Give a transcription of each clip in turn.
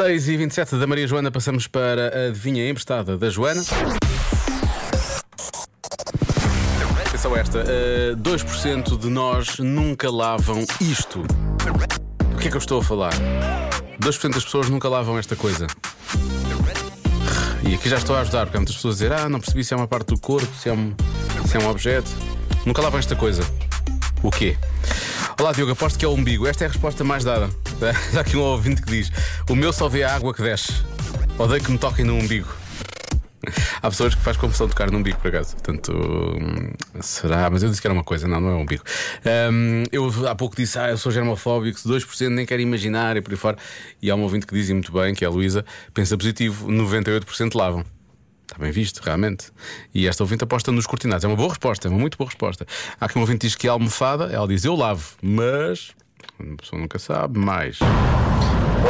6 e 27 da Maria Joana, passamos para a adivinha emprestada da Joana. Atenção esta: uh, 2% de nós nunca lavam isto. O que é que eu estou a falar? 2% das pessoas nunca lavam esta coisa. E aqui já estou a ajudar, porque há muitas pessoas a dizer: Ah, não percebi se é uma parte do corpo, se é um, se é um objeto. Nunca lavam esta coisa. O quê? Olá, Diogo, aposto que é o umbigo. Esta é a resposta mais dada. Há aqui um ouvinte que diz: O meu só vê a água que desce. Odeio que me toquem no umbigo. Há pessoas que faz confusão tocar no umbigo, por acaso. Portanto, hum, será? Mas eu disse que era uma coisa, não, não é um umbigo. Um, eu há pouco disse, ah, eu sou germofóbico, 2% nem quero imaginar e por aí fora. E há um ouvinte que diz muito bem, que é a Luísa, pensa positivo, 98% lavam. Está bem visto, realmente. E esta ouvinte aposta nos cortinados. É uma boa resposta, é uma muito boa resposta. Há aqui um ouvinte diz que é almofada, ela diz eu lavo, mas a pessoa nunca sabe mais.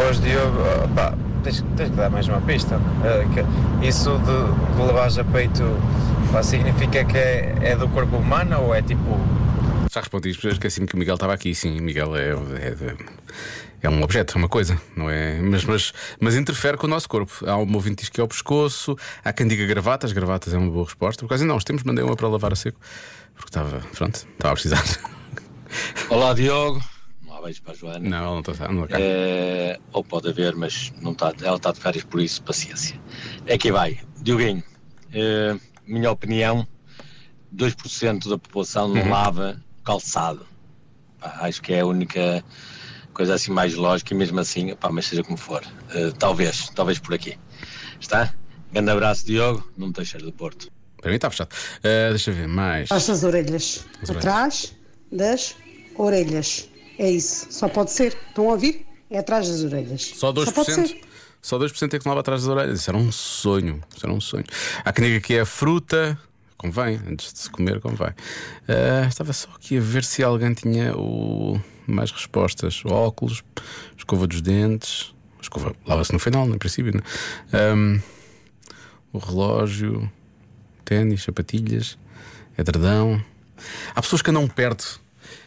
Hoje, Diogo, pá, tens, tens que dar mais uma pista. Que isso de, de lavagem a peito pá, significa que é, é do corpo humano ou é tipo. Já respondi, esqueci-me que o Miguel estava aqui. Sim, Miguel é, é, é um objeto, é uma coisa, não é? Mas, mas, mas interfere com o nosso corpo. Há um ouvinte que é o pescoço, há quem diga gravatas, gravatas é uma boa resposta. Por causa não, os temos, mandei uma para lavar a seco, porque estava, pronto, estava a precisar. Olá, Diogo. Há beijo para a Joana. Não, ela não está, não está. É, ou pode haver, mas não está, ela está de férias, por isso, paciência. É que vai. Dioguinho, é, minha opinião, 2% da população não uhum. lava calçado. Pá, acho que é a única coisa assim mais lógica e mesmo assim, pá, mas seja como for. Uh, talvez, talvez por aqui. Está? Grande abraço, Diogo. Não me do Porto. Para mim está fechado. Uh, deixa eu ver mais. Atrás das orelhas. As Atrás das orelhas. É isso. Só pode ser. Estão a ouvir? É atrás das orelhas. Só 2%? Só, pode ser. Só 2% é que não lava atrás das orelhas. Isso era um sonho. Isso era um sonho. Há quem diga que é fruta. Convém, antes de se comer, convém. Uh, estava só aqui a ver se alguém tinha o... mais respostas. Óculos, escova dos dentes. Escova, lava-se no final, no princípio, né? Um, o relógio, ténis, sapatilhas, edredão. Há pessoas que andam perto,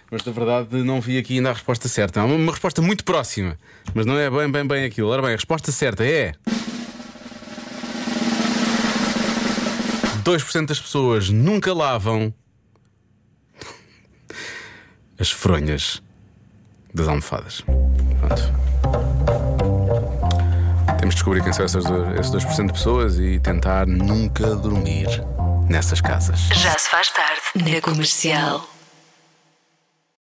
mas na verdade não vi aqui ainda a resposta certa. Uma, uma resposta muito próxima, mas não é bem, bem, bem aquilo. Ora bem, a resposta certa é. 2% das pessoas nunca lavam as fronhas das almofadas. Pronto. Temos de descobrir quem são essas, esses 2% de pessoas e tentar nunca dormir nessas casas. Já se faz tarde na comercial.